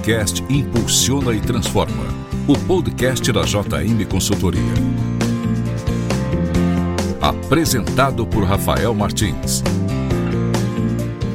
podcast Impulsiona e Transforma, o podcast da JM Consultoria. Apresentado por Rafael Martins.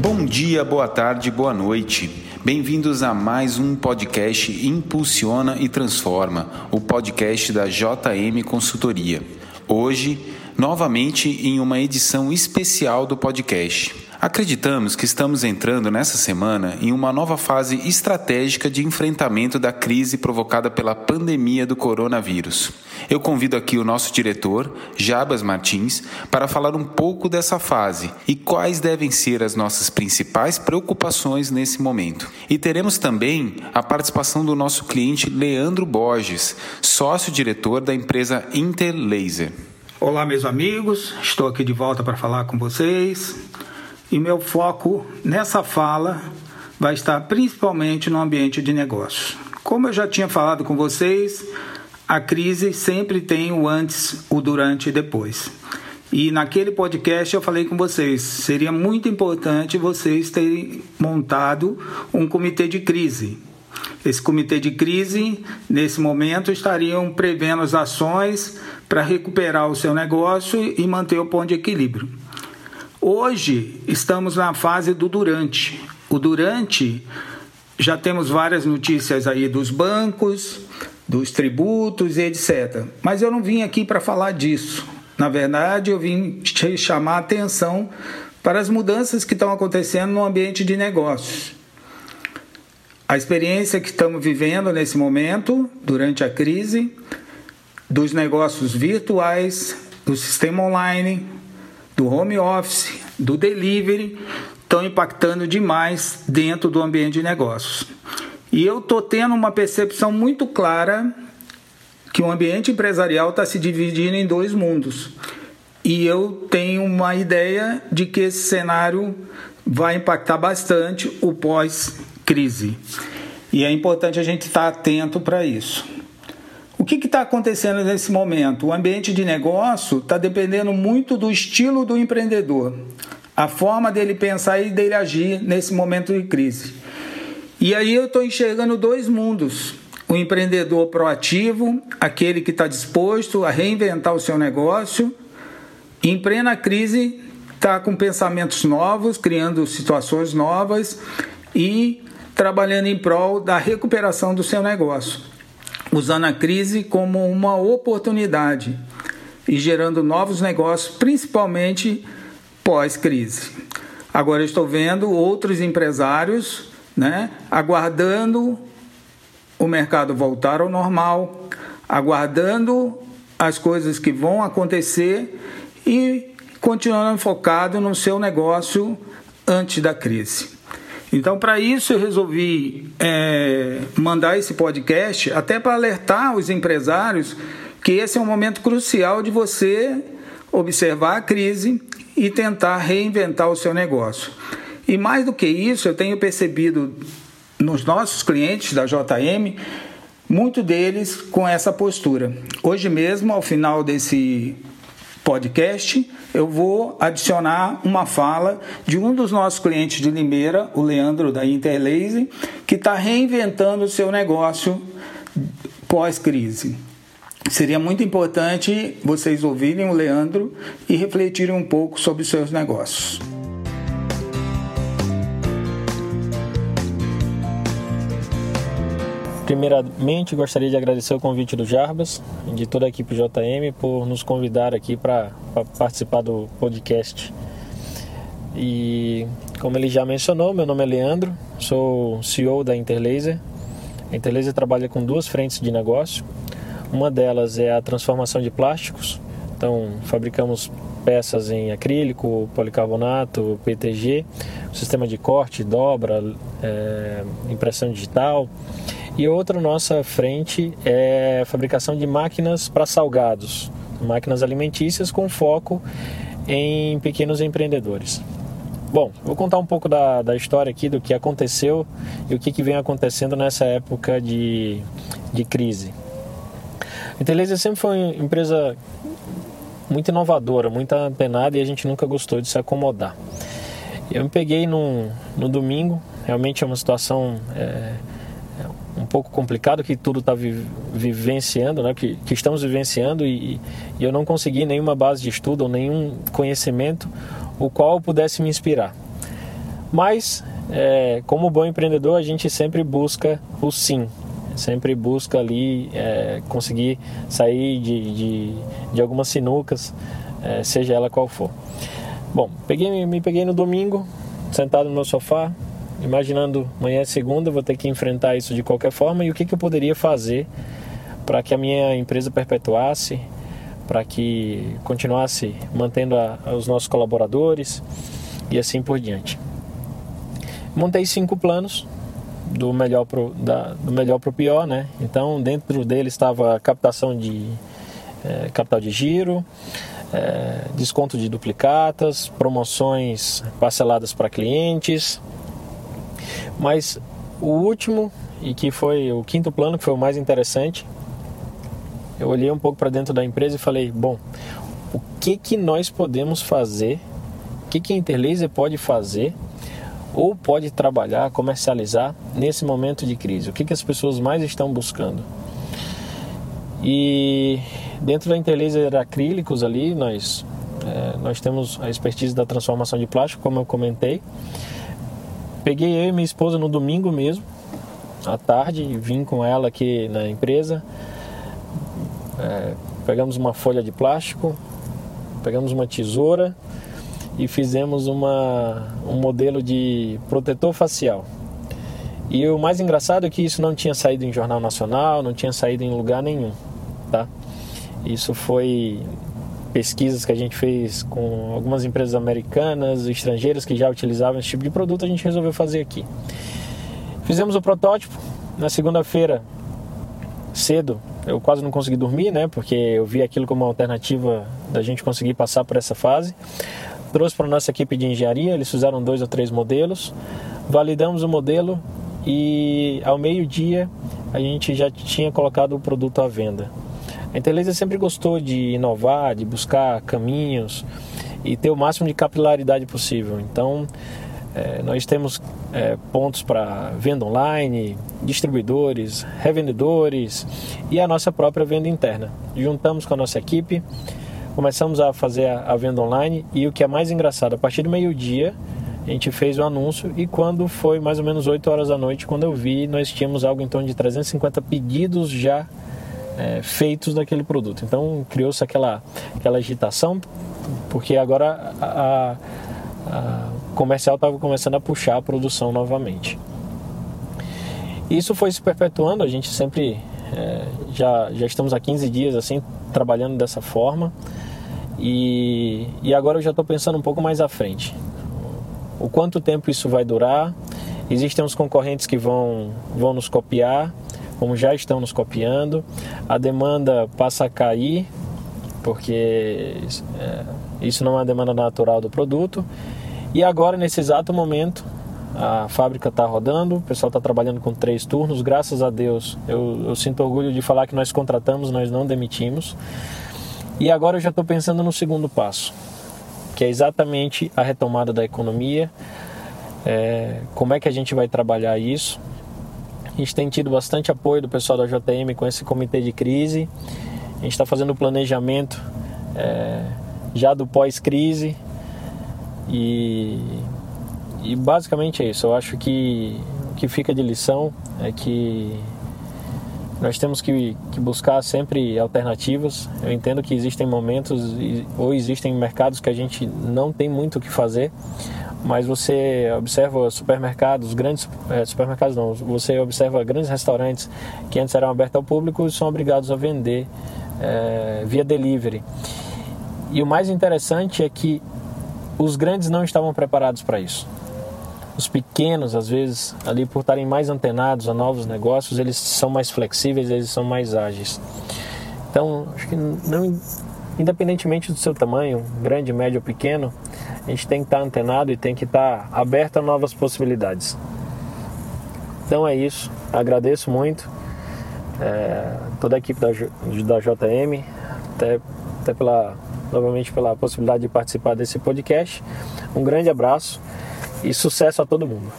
Bom dia, boa tarde, boa noite. Bem-vindos a mais um podcast Impulsiona e Transforma, o podcast da JM Consultoria. Hoje, novamente em uma edição especial do podcast. Acreditamos que estamos entrando nessa semana em uma nova fase estratégica de enfrentamento da crise provocada pela pandemia do coronavírus. Eu convido aqui o nosso diretor, Jabas Martins, para falar um pouco dessa fase e quais devem ser as nossas principais preocupações nesse momento. E teremos também a participação do nosso cliente Leandro Borges, sócio-diretor da empresa Interlaser. Olá, meus amigos, estou aqui de volta para falar com vocês e meu foco nessa fala vai estar principalmente no ambiente de negócios. Como eu já tinha falado com vocês, a crise sempre tem o antes, o durante e depois. E naquele podcast eu falei com vocês, seria muito importante vocês terem montado um comitê de crise. Esse comitê de crise, nesse momento, estariam prevendo as ações para recuperar o seu negócio e manter o ponto de equilíbrio. Hoje estamos na fase do durante. O durante já temos várias notícias aí dos bancos, dos tributos e etc. Mas eu não vim aqui para falar disso. Na verdade, eu vim chamar a atenção para as mudanças que estão acontecendo no ambiente de negócios. A experiência que estamos vivendo nesse momento, durante a crise, dos negócios virtuais, do sistema online, do home office, do delivery, estão impactando demais dentro do ambiente de negócios. E eu estou tendo uma percepção muito clara que o ambiente empresarial está se dividindo em dois mundos. E eu tenho uma ideia de que esse cenário vai impactar bastante o pós-crise. E é importante a gente estar atento para isso. O que está acontecendo nesse momento? O ambiente de negócio está dependendo muito do estilo do empreendedor, a forma dele pensar e dele agir nesse momento de crise. E aí eu estou enxergando dois mundos: o empreendedor proativo, aquele que está disposto a reinventar o seu negócio, em plena crise está com pensamentos novos, criando situações novas e trabalhando em prol da recuperação do seu negócio usando a crise como uma oportunidade e gerando novos negócios, principalmente pós-crise. Agora estou vendo outros empresários né, aguardando o mercado voltar ao normal, aguardando as coisas que vão acontecer e continuando focado no seu negócio antes da crise. Então, para isso, eu resolvi é, mandar esse podcast até para alertar os empresários que esse é um momento crucial de você observar a crise e tentar reinventar o seu negócio. E mais do que isso, eu tenho percebido nos nossos clientes da JM, muito deles com essa postura. Hoje mesmo, ao final desse podcast, eu vou adicionar uma fala de um dos nossos clientes de Limeira, o Leandro da Interlace, que está reinventando o seu negócio pós-crise. Seria muito importante vocês ouvirem o Leandro e refletirem um pouco sobre os seus negócios. Primeiramente, gostaria de agradecer o convite do Jarbas e de toda a equipe JM por nos convidar aqui para participar do podcast. E como ele já mencionou, meu nome é Leandro, sou CEO da Interlaser. A Interlaser trabalha com duas frentes de negócio. Uma delas é a transformação de plásticos. Então, fabricamos peças em acrílico, policarbonato, PTG, sistema de corte, dobra, é, impressão digital e outra nossa frente é fabricação de máquinas para salgados, máquinas alimentícias com foco em pequenos empreendedores. Bom, vou contar um pouco da, da história aqui, do que aconteceu e o que, que vem acontecendo nessa época de, de crise. A Inteleza sempre foi uma empresa muito inovadora, muito antenada e a gente nunca gostou de se acomodar. Eu me peguei no, no domingo, realmente é uma situação é, pouco complicado que tudo está vi vivenciando, né? que, que estamos vivenciando e, e, eu não consegui nenhuma base de estudo ou nenhum conhecimento o qual pudesse me inspirar. Mas, é, como bom empreendedor, a gente sempre busca o sim, sempre busca ali é, conseguir sair de, de, de algumas sinucas, é, seja ela qual for. Bom, peguei, me peguei no domingo, sentado no meu sofá, imaginando amanhã é segunda, vou ter que enfrentar isso de qualquer forma e o que, que eu poderia fazer para que a minha empresa perpetuasse, para que continuasse mantendo a, os nossos colaboradores e assim por diante. Montei cinco planos do melhor pro, da, do melhor para o pior, né? Então dentro dele estava captação de é, capital de giro, é, desconto de duplicatas, promoções parceladas para clientes, mas o último, e que foi o quinto plano, que foi o mais interessante, eu olhei um pouco para dentro da empresa e falei: bom, o que, que nós podemos fazer, o que, que a Interlaser pode fazer ou pode trabalhar, comercializar nesse momento de crise? O que, que as pessoas mais estão buscando? E dentro da Interlaser Acrílicos ali, nós, é, nós temos a expertise da transformação de plástico, como eu comentei. Peguei eu e minha esposa no domingo mesmo, à tarde, vim com ela aqui na empresa. É, pegamos uma folha de plástico, pegamos uma tesoura e fizemos uma, um modelo de protetor facial. E o mais engraçado é que isso não tinha saído em jornal nacional, não tinha saído em lugar nenhum, tá? Isso foi pesquisas que a gente fez com algumas empresas americanas, estrangeiras que já utilizavam esse tipo de produto, a gente resolveu fazer aqui. Fizemos o protótipo na segunda-feira cedo. Eu quase não consegui dormir, né? Porque eu vi aquilo como uma alternativa da gente conseguir passar por essa fase. Trouxe para a nossa equipe de engenharia, eles fizeram dois ou três modelos, validamos o modelo e ao meio-dia a gente já tinha colocado o produto à venda. A Interlaser sempre gostou de inovar, de buscar caminhos e ter o máximo de capilaridade possível. Então, é, nós temos é, pontos para venda online, distribuidores, revendedores e a nossa própria venda interna. Juntamos com a nossa equipe, começamos a fazer a, a venda online e o que é mais engraçado, a partir do meio-dia a gente fez o anúncio e quando foi mais ou menos 8 horas da noite, quando eu vi, nós tínhamos algo em torno de 350 pedidos já é, feitos daquele produto. Então criou-se aquela, aquela agitação, porque agora a, a, a comercial estava começando a puxar a produção novamente. Isso foi se perpetuando, a gente sempre é, já, já estamos há 15 dias assim trabalhando dessa forma e, e agora eu já estou pensando um pouco mais à frente. O quanto tempo isso vai durar? Existem uns concorrentes que vão, vão nos copiar como já estão nos copiando, a demanda passa a cair, porque é, isso não é uma demanda natural do produto. E agora, nesse exato momento, a fábrica está rodando, o pessoal está trabalhando com três turnos, graças a Deus. Eu, eu, sinto orgulho de falar que nós contratamos, nós não demitimos. E agora eu já estou pensando no segundo passo, que é exatamente a retomada da economia. É, como é que a gente vai trabalhar isso? A gente tem tido bastante apoio do pessoal da JM com esse comitê de crise. A gente está fazendo o planejamento é, já do pós-crise. E, e basicamente é isso. Eu acho que o que fica de lição é que nós temos que, que, buscar sempre alternativas. Eu entendo que existem momentos ou existem mercados que a gente não tem muito o que fazer, mas você observa supermercados, grandes é, supermercados não, você observa grandes restaurantes que antes eram abertos ao público e são obrigados a vender é, via delivery. E o mais interessante é que os grandes não estavam preparados para isso. Os pequenos, às vezes, ali por estarem mais antenados a novos negócios, eles são mais flexíveis, eles são mais ágeis. Então, acho que não, independentemente do seu tamanho, grande, médio ou pequeno, a gente tem que estar antenado e tem que estar aberto a novas possibilidades. Então é isso, agradeço muito é, toda a equipe da, da JM, até, até pela, novamente pela possibilidade de participar desse podcast. Um grande abraço e sucesso a todo mundo.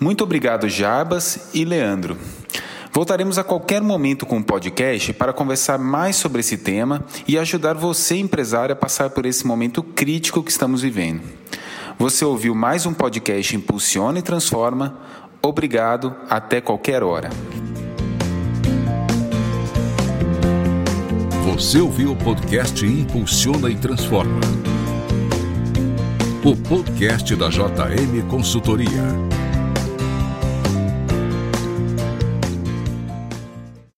Muito obrigado, Jarbas e Leandro. Voltaremos a qualquer momento com o podcast para conversar mais sobre esse tema e ajudar você, empresário, a passar por esse momento crítico que estamos vivendo. Você ouviu mais um podcast Impulsiona e Transforma. Obrigado, até qualquer hora. Você ouviu o podcast Impulsiona e Transforma. O podcast da JM Consultoria.